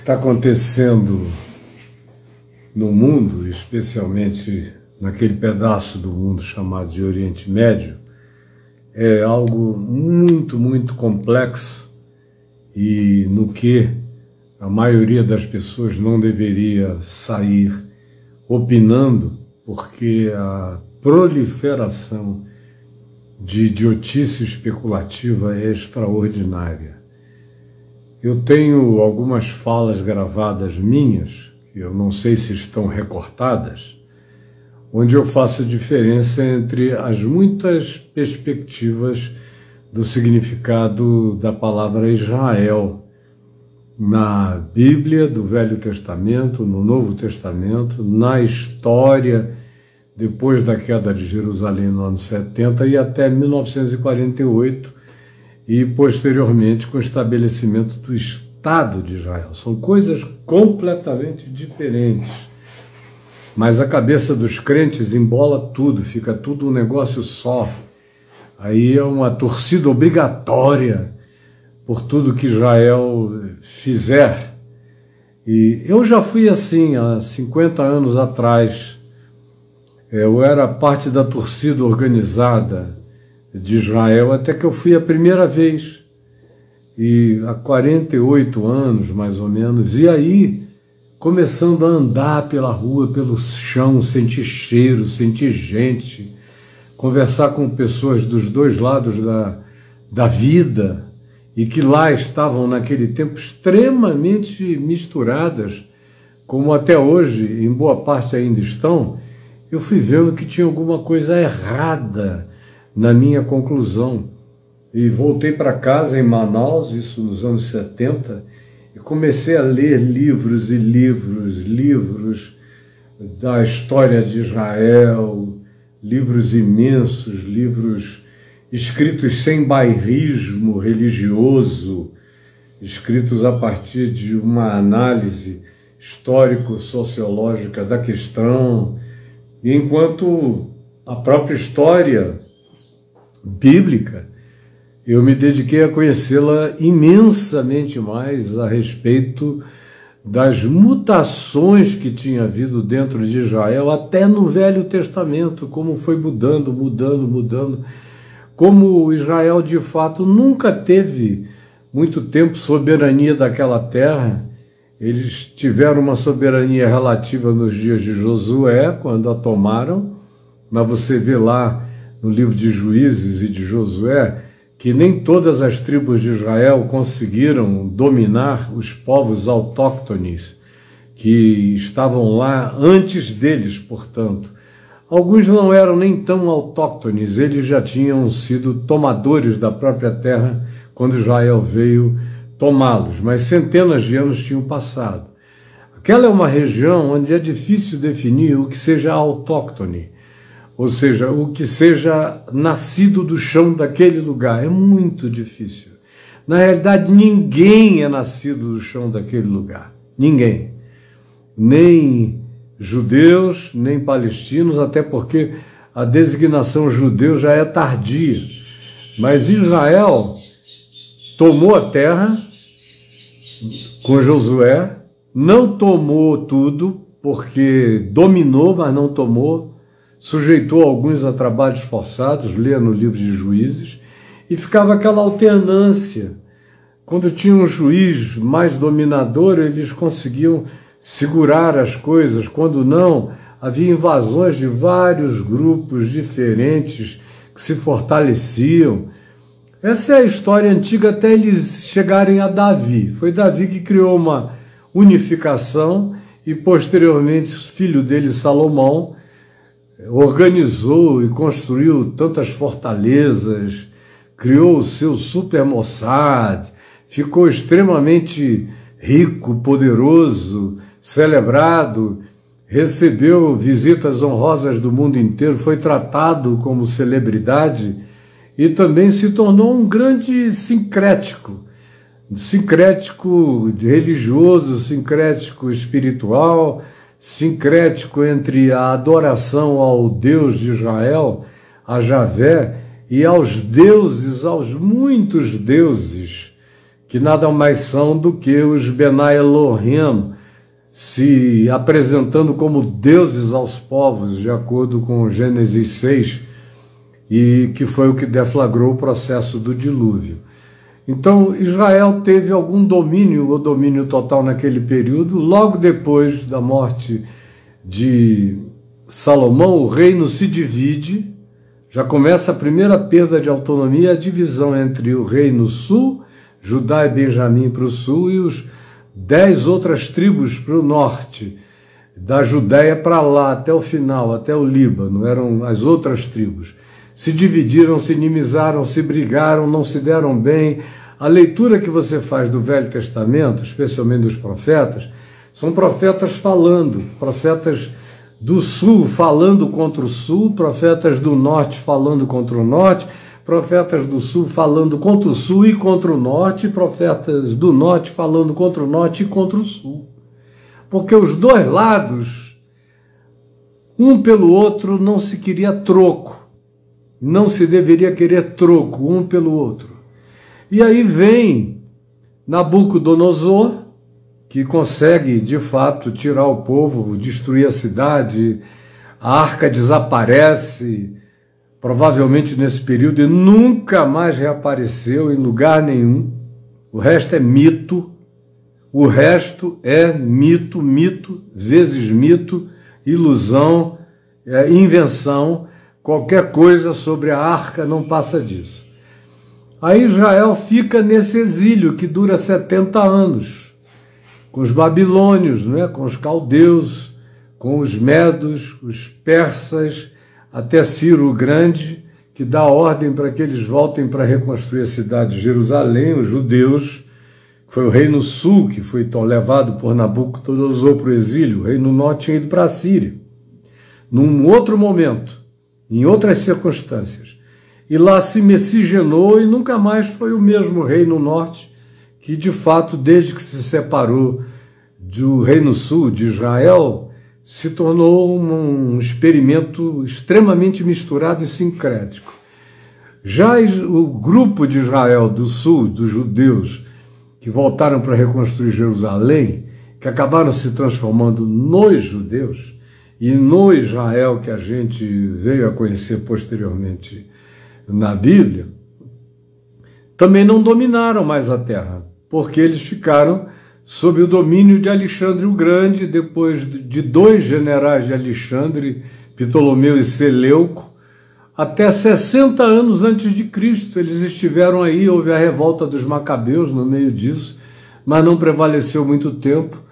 está acontecendo no mundo, especialmente naquele pedaço do mundo chamado de Oriente Médio, é algo muito, muito complexo e no que a maioria das pessoas não deveria sair opinando, porque a proliferação de idiotice especulativa é extraordinária. Eu tenho algumas falas gravadas minhas, que eu não sei se estão recortadas, onde eu faço a diferença entre as muitas perspectivas do significado da palavra Israel na Bíblia do Velho Testamento, no Novo Testamento, na história depois da queda de Jerusalém no ano 70 e até 1948 e posteriormente com o estabelecimento do Estado de Israel. São coisas completamente diferentes. Mas a cabeça dos crentes embola tudo, fica tudo um negócio só. Aí é uma torcida obrigatória por tudo que Israel fizer. E eu já fui assim há 50 anos atrás. Eu era parte da torcida organizada de Israel, até que eu fui a primeira vez, e há 48 anos mais ou menos, e aí, começando a andar pela rua, pelo chão, sentir cheiro, sentir gente, conversar com pessoas dos dois lados da, da vida, e que lá estavam naquele tempo extremamente misturadas, como até hoje, em boa parte ainda estão, eu fui vendo que tinha alguma coisa errada na minha conclusão. E voltei para casa em Manaus, isso nos anos 70, e comecei a ler livros e livros, livros da história de Israel, livros imensos, livros escritos sem bairrismo religioso, escritos a partir de uma análise histórico-sociológica da questão, enquanto a própria história bíblica, eu me dediquei a conhecê-la imensamente mais a respeito das mutações que tinha havido dentro de Israel, até no Velho Testamento, como foi mudando, mudando, mudando. Como Israel de fato nunca teve muito tempo soberania daquela terra, eles tiveram uma soberania relativa nos dias de Josué, quando a tomaram, mas você vê lá no livro de Juízes e de Josué, que nem todas as tribos de Israel conseguiram dominar os povos autóctones que estavam lá antes deles, portanto. Alguns não eram nem tão autóctones, eles já tinham sido tomadores da própria terra quando Israel veio tomá-los, mas centenas de anos tinham passado. Aquela é uma região onde é difícil definir o que seja autóctone ou seja, o que seja nascido do chão daquele lugar. É muito difícil. Na realidade, ninguém é nascido do chão daquele lugar. Ninguém. Nem judeus, nem palestinos, até porque a designação judeu já é tardia. Mas Israel tomou a terra com Josué, não tomou tudo, porque dominou, mas não tomou sujeitou alguns a trabalhos forçados, lê no livro de Juízes, e ficava aquela alternância. Quando tinha um juiz mais dominador, eles conseguiam segurar as coisas, quando não, havia invasões de vários grupos diferentes que se fortaleciam. Essa é a história antiga até eles chegarem a Davi. Foi Davi que criou uma unificação e posteriormente o filho dele, Salomão, organizou e construiu tantas fortalezas, criou o seu super Mossad, ficou extremamente rico, poderoso, celebrado, recebeu visitas honrosas do mundo inteiro, foi tratado como celebridade e também se tornou um grande sincrético, sincrético religioso, sincrético espiritual, sincrético entre a adoração ao Deus de Israel, a Javé, e aos deuses, aos muitos deuses que nada mais são do que os Benai Elohim se apresentando como deuses aos povos, de acordo com Gênesis 6, e que foi o que deflagrou o processo do dilúvio. Então, Israel teve algum domínio, ou domínio total naquele período. Logo depois da morte de Salomão, o reino se divide, já começa a primeira perda de autonomia, a divisão entre o reino sul, Judá e Benjamim para o sul, e os dez outras tribos para o norte, da Judéia para lá, até o final, até o Líbano, eram as outras tribos. Se dividiram, se inimizaram, se brigaram, não se deram bem. A leitura que você faz do Velho Testamento, especialmente dos profetas, são profetas falando, profetas do sul falando contra o sul, profetas do norte falando contra o norte, profetas do sul falando contra o sul e contra o norte, profetas do norte falando contra o norte e contra o sul. Porque os dois lados, um pelo outro, não se queria troco. Não se deveria querer troco um pelo outro. E aí vem Nabucodonosor, que consegue de fato tirar o povo, destruir a cidade, a arca desaparece, provavelmente nesse período, e nunca mais reapareceu em lugar nenhum. O resto é mito. O resto é mito, mito, vezes mito, ilusão, é, invenção. Qualquer coisa sobre a arca não passa disso. Aí Israel fica nesse exílio que dura 70 anos, com os babilônios, né, com os caldeus, com os medos, os persas, até Ciro o Grande, que dá ordem para que eles voltem para reconstruir a cidade de Jerusalém, os judeus, que foi o reino sul que foi levado por Nabucodonosor para o exílio, o reino norte tinha ido para a Síria. Num outro momento, em outras circunstâncias. E lá se miscigenou e nunca mais foi o mesmo reino norte, que de fato, desde que se separou do reino sul de Israel, se tornou um experimento extremamente misturado e sincrético. Já o grupo de Israel do sul, dos judeus, que voltaram para reconstruir Jerusalém, que acabaram se transformando nos judeus, e no Israel que a gente veio a conhecer posteriormente na Bíblia, também não dominaram mais a terra, porque eles ficaram sob o domínio de Alexandre o Grande, depois de dois generais de Alexandre, Ptolomeu e Seleuco, até 60 anos antes de Cristo. Eles estiveram aí, houve a revolta dos Macabeus no meio disso, mas não prevaleceu muito tempo,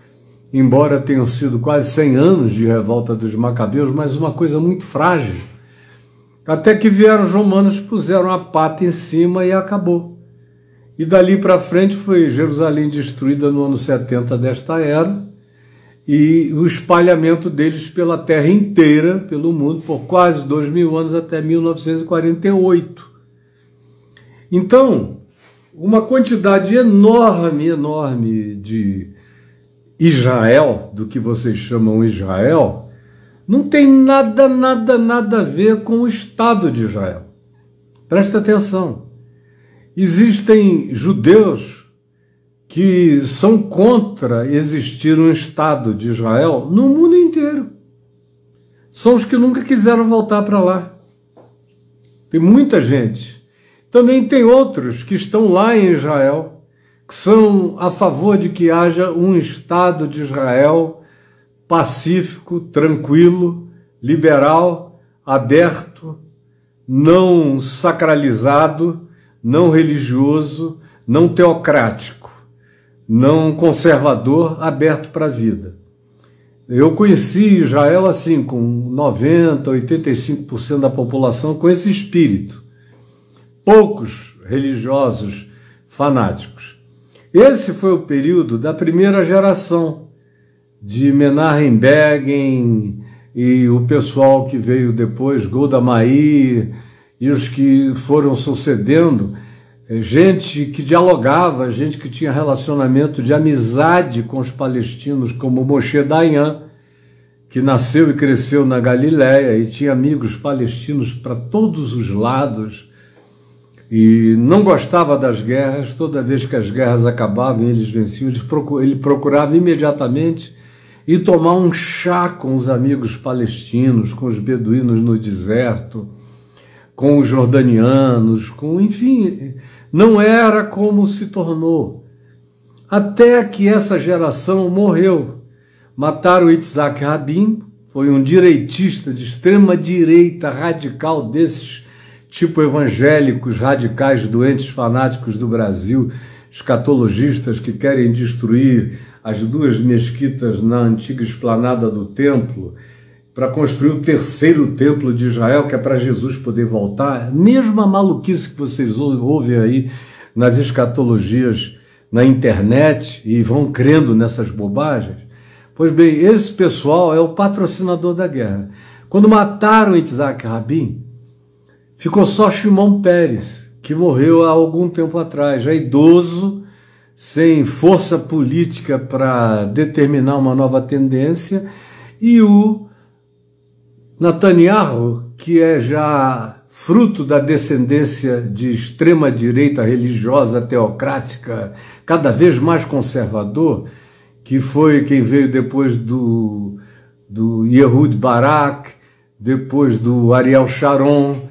embora tenham sido quase 100 anos de revolta dos Macabeus, mas uma coisa muito frágil. Até que vieram os romanos, puseram a pata em cima e acabou. E dali para frente foi Jerusalém destruída no ano 70 desta era e o espalhamento deles pela terra inteira, pelo mundo, por quase dois mil anos até 1948. Então, uma quantidade enorme, enorme de Israel, do que vocês chamam Israel, não tem nada, nada, nada a ver com o Estado de Israel. Presta atenção. Existem judeus que são contra existir um Estado de Israel no mundo inteiro. São os que nunca quiseram voltar para lá. Tem muita gente. Também tem outros que estão lá em Israel, que são a favor de que haja um Estado de Israel pacífico, tranquilo, liberal, aberto, não sacralizado não religioso, não teocrático, não conservador, aberto para a vida. Eu conheci Israel assim, com 90, 85% da população com esse espírito. Poucos religiosos fanáticos. Esse foi o período da primeira geração de Menachem Begin e o pessoal que veio depois, Golda Meir, e os que foram sucedendo, é, gente que dialogava, gente que tinha relacionamento de amizade com os palestinos, como Moshe Dayan, que nasceu e cresceu na Galiléia e tinha amigos palestinos para todos os lados. E não gostava das guerras. Toda vez que as guerras acabavam e eles venciam, ele procurava imediatamente ir tomar um chá com os amigos palestinos, com os beduínos no deserto, com os jordanianos, com enfim, não era como se tornou. Até que essa geração morreu. Mataram Itzhak Rabin, foi um direitista de extrema direita radical desses tipo evangélicos radicais doentes fanáticos do Brasil, escatologistas que querem destruir as duas mesquitas na antiga esplanada do templo para construir o terceiro templo de Israel, que é para Jesus poder voltar. Mesma maluquice que vocês ouvem aí nas escatologias na internet e vão crendo nessas bobagens. Pois bem, esse pessoal é o patrocinador da guerra. Quando mataram Isaac Rabin, ficou só Shimon Peres, que morreu há algum tempo atrás, já idoso, sem força política para determinar uma nova tendência, e o Netanyahu, que é já fruto da descendência de extrema direita religiosa teocrática, cada vez mais conservador, que foi quem veio depois do, do Yehud Barak, depois do Ariel Sharon.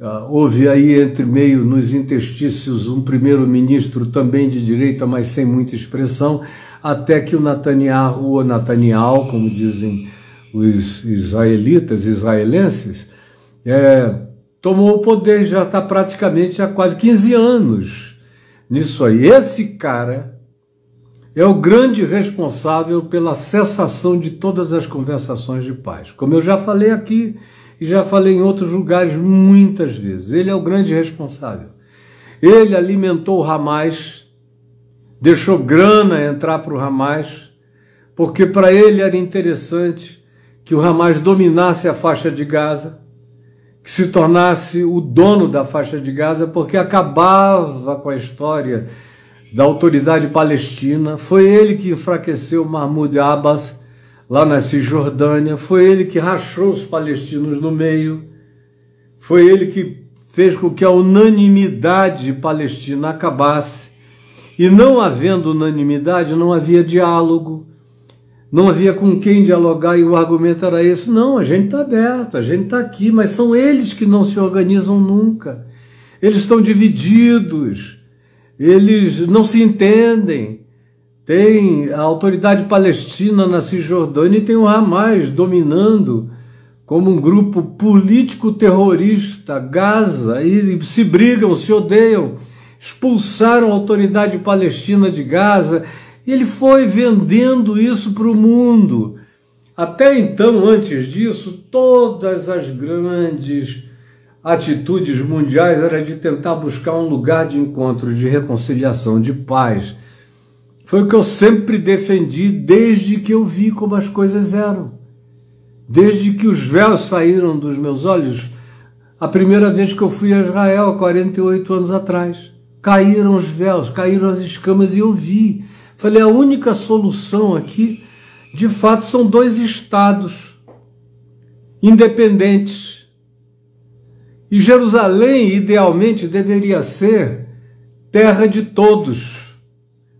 Uh, houve aí entre meio nos interstícios um primeiro-ministro também de direita, mas sem muita expressão, até que o Netanyahu, ou Netanyahu, como dizem os israelitas, israelenses, é, tomou o poder, já está praticamente há quase 15 anos nisso aí. Esse cara é o grande responsável pela cessação de todas as conversações de paz. Como eu já falei aqui e já falei em outros lugares muitas vezes, ele é o grande responsável. Ele alimentou o Hamas, deixou grana entrar para o Hamas, porque para ele era interessante que o Hamas dominasse a faixa de Gaza, que se tornasse o dono da faixa de Gaza, porque acabava com a história da autoridade palestina. Foi ele que enfraqueceu Mahmoud Abbas lá na Cisjordânia, foi ele que rachou os palestinos no meio, foi ele que fez com que a unanimidade palestina acabasse. E não havendo unanimidade, não havia diálogo, não havia com quem dialogar, e o argumento era esse: não, a gente está aberto, a gente está aqui, mas são eles que não se organizam nunca. Eles estão divididos eles não se entendem. Tem a autoridade palestina na Cisjordânia e tem o Hamas dominando como um grupo político terrorista Gaza e se brigam, se odeiam, expulsaram a autoridade palestina de Gaza e ele foi vendendo isso para o mundo. Até então, antes disso, todas as grandes atitudes mundiais era de tentar buscar um lugar de encontro, de reconciliação, de paz. Foi o que eu sempre defendi desde que eu vi como as coisas eram. Desde que os véus saíram dos meus olhos, a primeira vez que eu fui a Israel, 48 anos atrás. Caíram os véus, caíram as escamas e eu vi. Falei, a única solução aqui, de fato, são dois estados independentes e Jerusalém, idealmente, deveria ser terra de todos,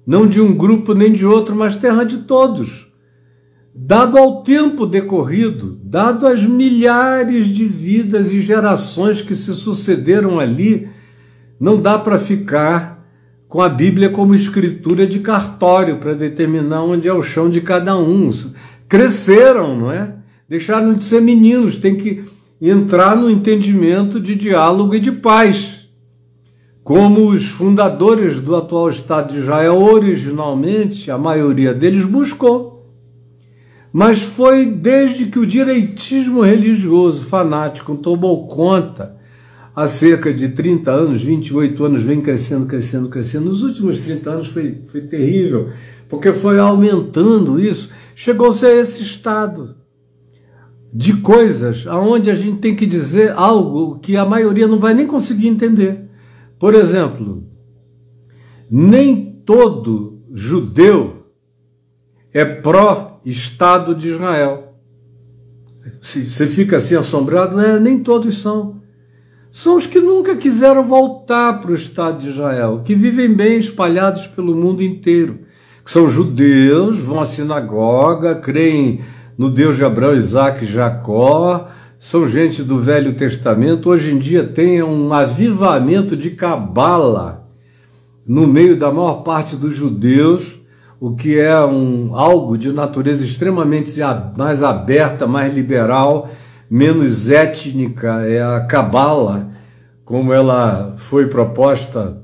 não de um grupo nem de outro, mas terra de todos. Dado ao tempo decorrido, dado as milhares de vidas e gerações que se sucederam ali, não dá para ficar com a Bíblia como escritura de cartório para determinar onde é o chão de cada um. Cresceram, não é? Deixaram de ser meninos, tem que entrar no entendimento de diálogo e de paz. Como os fundadores do atual Estado de Israel, originalmente, a maioria deles buscou. Mas foi desde que o direitismo religioso fanático tomou conta, há cerca de 30 anos, 28 anos, vem crescendo, crescendo, crescendo. Nos últimos 30 anos foi, foi terrível, porque foi aumentando isso, chegou-se a esse estado de coisas aonde a gente tem que dizer algo que a maioria não vai nem conseguir entender. Por exemplo, nem todo judeu é pró-Estado de Israel. Você fica assim assombrado, não é, nem todos são. são os que nunca quiseram voltar para o Estado de Israel, que vivem bem espalhados pelo mundo inteiro, são judeus, vão à sinagoga, creem no Deus de Abraão, Isaac e Jacó, são gente do Velho Testamento. Hoje em dia tem um avivamento de cabala no meio da maior parte dos judeus, o que é um algo de natureza extremamente mais aberta, mais liberal, menos étnica, é a cabala, como ela foi proposta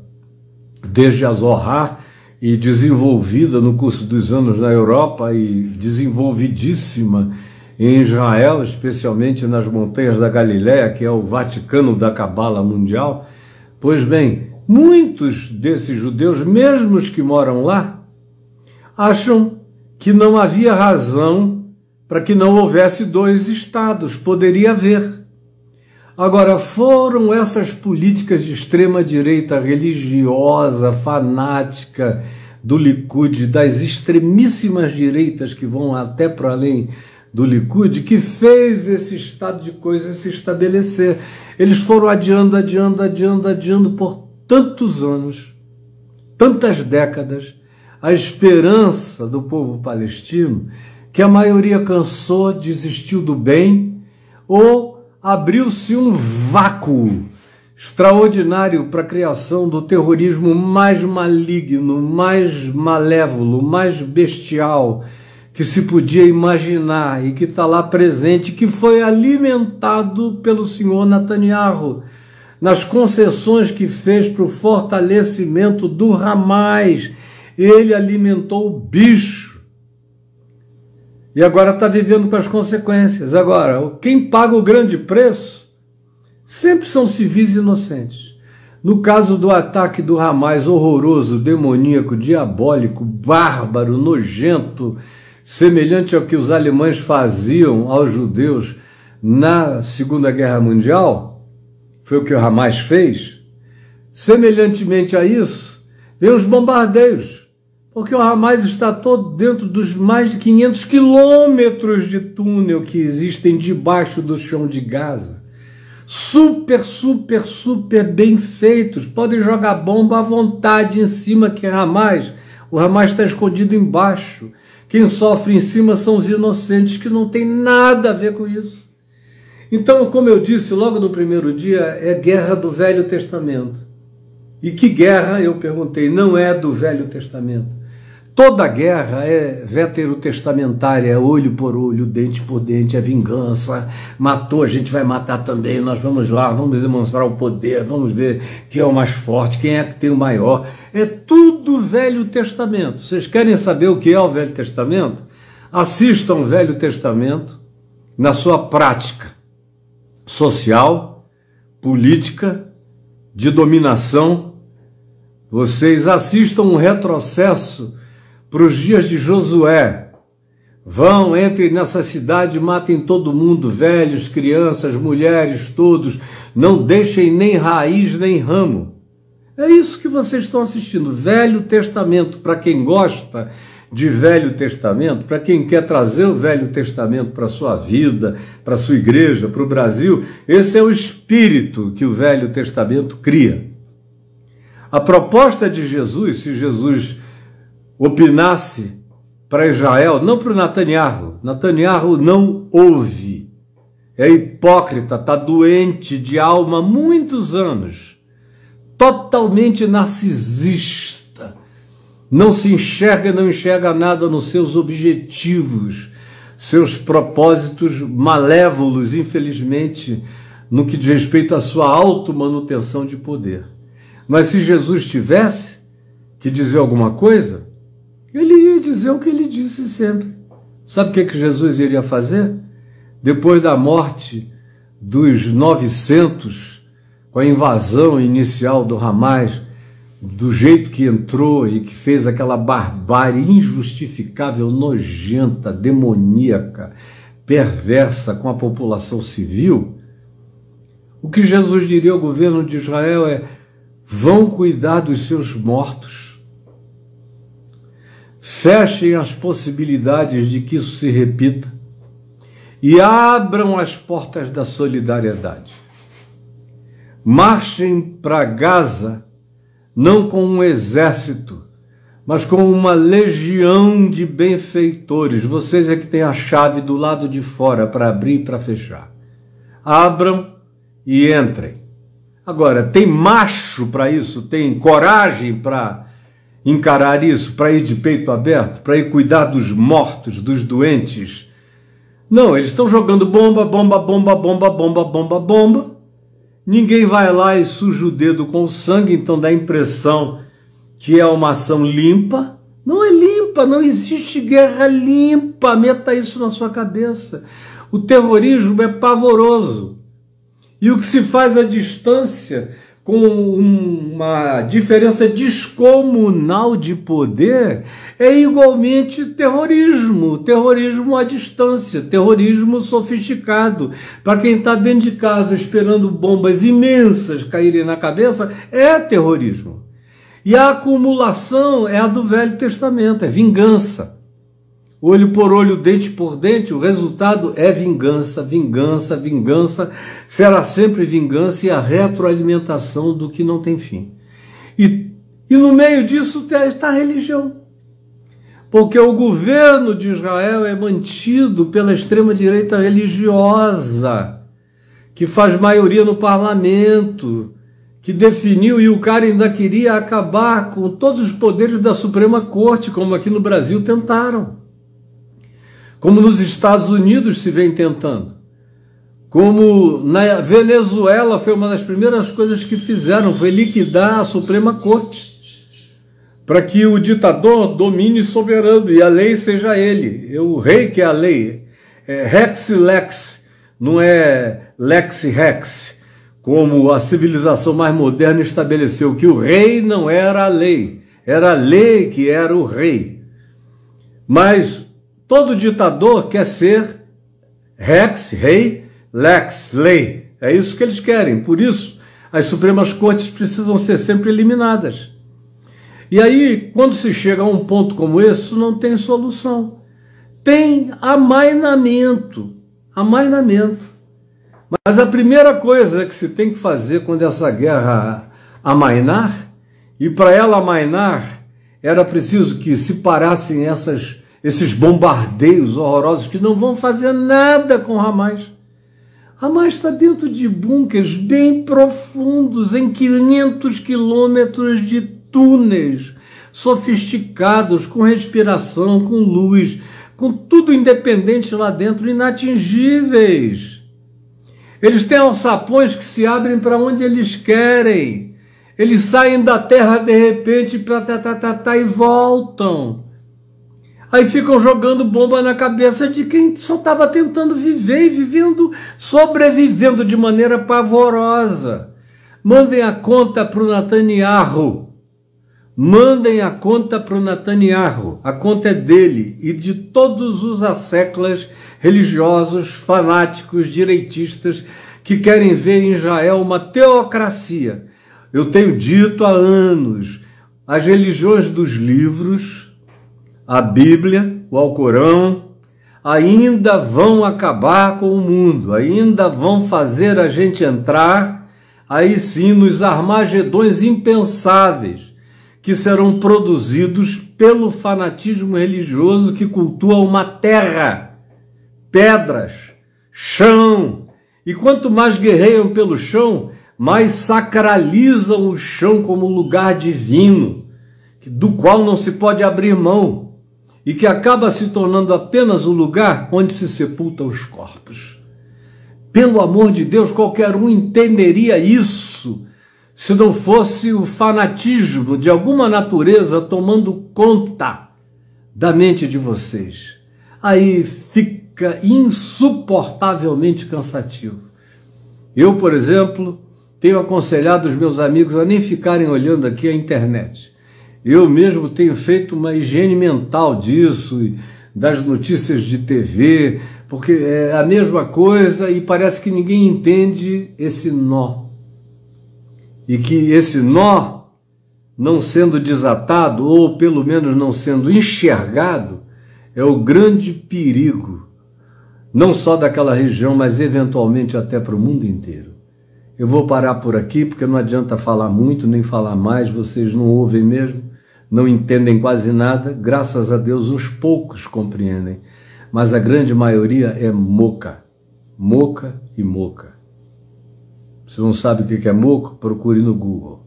desde a Zohar e desenvolvida no curso dos anos na Europa e desenvolvidíssima em Israel, especialmente nas montanhas da Galiléia, que é o Vaticano da Cabala Mundial. Pois bem, muitos desses judeus, mesmo os que moram lá, acham que não havia razão para que não houvesse dois estados, poderia haver. Agora, foram essas políticas de extrema-direita religiosa, fanática, do Likud, das extremíssimas direitas que vão até para além do Likud, que fez esse estado de coisas se estabelecer. Eles foram adiando, adiando, adiando, adiando por tantos anos, tantas décadas, a esperança do povo palestino, que a maioria cansou, desistiu do bem, ou abriu-se um vácuo extraordinário para a criação do terrorismo mais maligno, mais malévolo, mais bestial que se podia imaginar e que está lá presente, que foi alimentado pelo senhor Netanyahu nas concessões que fez para o fortalecimento do Hamas ele alimentou o bicho. E agora está vivendo com as consequências. Agora, quem paga o grande preço sempre são civis inocentes. No caso do ataque do Hamas horroroso, demoníaco, diabólico, bárbaro, nojento, semelhante ao que os alemães faziam aos judeus na Segunda Guerra Mundial, foi o que o Hamas fez. Semelhantemente a isso, vem os bombardeios porque o Hamas está todo dentro dos mais de 500 quilômetros de túnel que existem debaixo do chão de Gaza. Super, super, super bem feitos. Podem jogar bomba à vontade em cima, que é Hamas. O Hamas está escondido embaixo. Quem sofre em cima são os inocentes, que não tem nada a ver com isso. Então, como eu disse logo no primeiro dia, é guerra do Velho Testamento. E que guerra, eu perguntei, não é do Velho Testamento. Toda guerra é veterotestamentária, é olho por olho, dente por dente, é vingança. Matou, a gente vai matar também. Nós vamos lá, vamos demonstrar o poder, vamos ver quem é o mais forte, quem é que tem o maior. É tudo Velho Testamento. Vocês querem saber o que é o Velho Testamento? Assistam o Velho Testamento na sua prática social, política, de dominação. Vocês assistam um retrocesso para os dias de Josué. Vão, entrem nessa cidade, matem todo mundo, velhos, crianças, mulheres, todos. Não deixem nem raiz nem ramo. É isso que vocês estão assistindo. Velho Testamento, para quem gosta de Velho Testamento, para quem quer trazer o Velho Testamento para a sua vida, para a sua igreja, para o Brasil, esse é o espírito que o Velho Testamento cria. A proposta de Jesus, se Jesus opinasse para Israel, não para o Netanyahu. Netanyahu não ouve. É hipócrita, está doente de alma há muitos anos. Totalmente narcisista. Não se enxerga, não enxerga nada nos seus objetivos, seus propósitos malévolos, infelizmente, no que diz respeito à sua automanutenção de poder. Mas se Jesus tivesse que dizer alguma coisa, ele ia dizer o que ele disse sempre. Sabe o que, que Jesus iria fazer? Depois da morte dos 900, com a invasão inicial do Hamas, do jeito que entrou e que fez aquela barbárie injustificável, nojenta, demoníaca, perversa com a população civil, o que Jesus diria ao governo de Israel é: vão cuidar dos seus mortos Fechem as possibilidades de que isso se repita e abram as portas da solidariedade. marchem para Gaza não com um exército, mas com uma legião de benfeitores. Vocês é que têm a chave do lado de fora para abrir e para fechar. Abram e entrem. Agora, tem macho para isso? Tem coragem para encarar isso, para ir de peito aberto, para ir cuidar dos mortos, dos doentes? Não, eles estão jogando bomba, bomba, bomba, bomba, bomba, bomba, bomba. Ninguém vai lá e suja o dedo com sangue, então dá a impressão que é uma ação limpa. Não é limpa, não existe guerra limpa. Meta isso na sua cabeça. O terrorismo é pavoroso. E o que se faz à distância com uma diferença descomunal de poder, é igualmente terrorismo, terrorismo à distância, terrorismo sofisticado. Para quem está dentro de casa esperando bombas imensas caírem na cabeça, é terrorismo. E a acumulação é a do Velho Testamento, é vingança olho por olho, dente por dente, o resultado é vingança, vingança, vingança, será sempre vingança e a retroalimentação do que não tem fim. E, e no meio disso está a religião. Porque o governo de Israel é mantido pela extrema-direita religiosa, que faz maioria no parlamento, que definiu e o cara ainda queria acabar com todos os poderes da Suprema Corte, como aqui no Brasil tentaram como nos Estados Unidos se vem tentando, como na Venezuela foi uma das primeiras coisas que fizeram, foi liquidar a Suprema Corte, para que o ditador domine soberano e a lei seja ele, o rei que é a lei, é rex lex, não é lex rex, como a civilização mais moderna estabeleceu, que o rei não era a lei, era a lei que era o rei. Mas Todo ditador quer ser rex, rei, lex, lei. É isso que eles querem. Por isso, as Supremas Cortes precisam ser sempre eliminadas. E aí, quando se chega a um ponto como esse, não tem solução. Tem amainamento. Amainamento. Mas a primeira coisa que se tem que fazer quando essa guerra amainar, e para ela amainar, era preciso que se parassem essas esses bombardeios horrorosos que não vão fazer nada com Hamas. Hamas está dentro de bunkers bem profundos, em 500 quilômetros de túneis sofisticados, com respiração, com luz, com tudo independente lá dentro, inatingíveis. Eles têm alçapões que se abrem para onde eles querem. Eles saem da terra de repente para tá, tá, tá, tá, e voltam. Aí ficam jogando bomba na cabeça de quem só estava tentando viver e vivendo, sobrevivendo de maneira pavorosa. Mandem a conta para o Netanyahu. Mandem a conta para o Netanyahu. A conta é dele e de todos os asseclas religiosos, fanáticos, direitistas que querem ver em Israel uma teocracia. Eu tenho dito há anos, as religiões dos livros a Bíblia, o Alcorão, ainda vão acabar com o mundo, ainda vão fazer a gente entrar, aí sim, nos armagedões impensáveis que serão produzidos pelo fanatismo religioso que cultua uma terra, pedras, chão. E quanto mais guerreiam pelo chão, mais sacralizam o chão como lugar divino, do qual não se pode abrir mão e que acaba se tornando apenas o lugar onde se sepulta os corpos. Pelo amor de Deus, qualquer um entenderia isso se não fosse o fanatismo de alguma natureza tomando conta da mente de vocês. Aí fica insuportavelmente cansativo. Eu, por exemplo, tenho aconselhado os meus amigos a nem ficarem olhando aqui a internet. Eu mesmo tenho feito uma higiene mental disso, das notícias de TV, porque é a mesma coisa e parece que ninguém entende esse nó. E que esse nó, não sendo desatado, ou pelo menos não sendo enxergado, é o grande perigo, não só daquela região, mas eventualmente até para o mundo inteiro. Eu vou parar por aqui porque não adianta falar muito nem falar mais, vocês não ouvem mesmo, não entendem quase nada. Graças a Deus, uns poucos compreendem, mas a grande maioria é moca, moca e moca. Se não sabe o que é moco, procure no Google.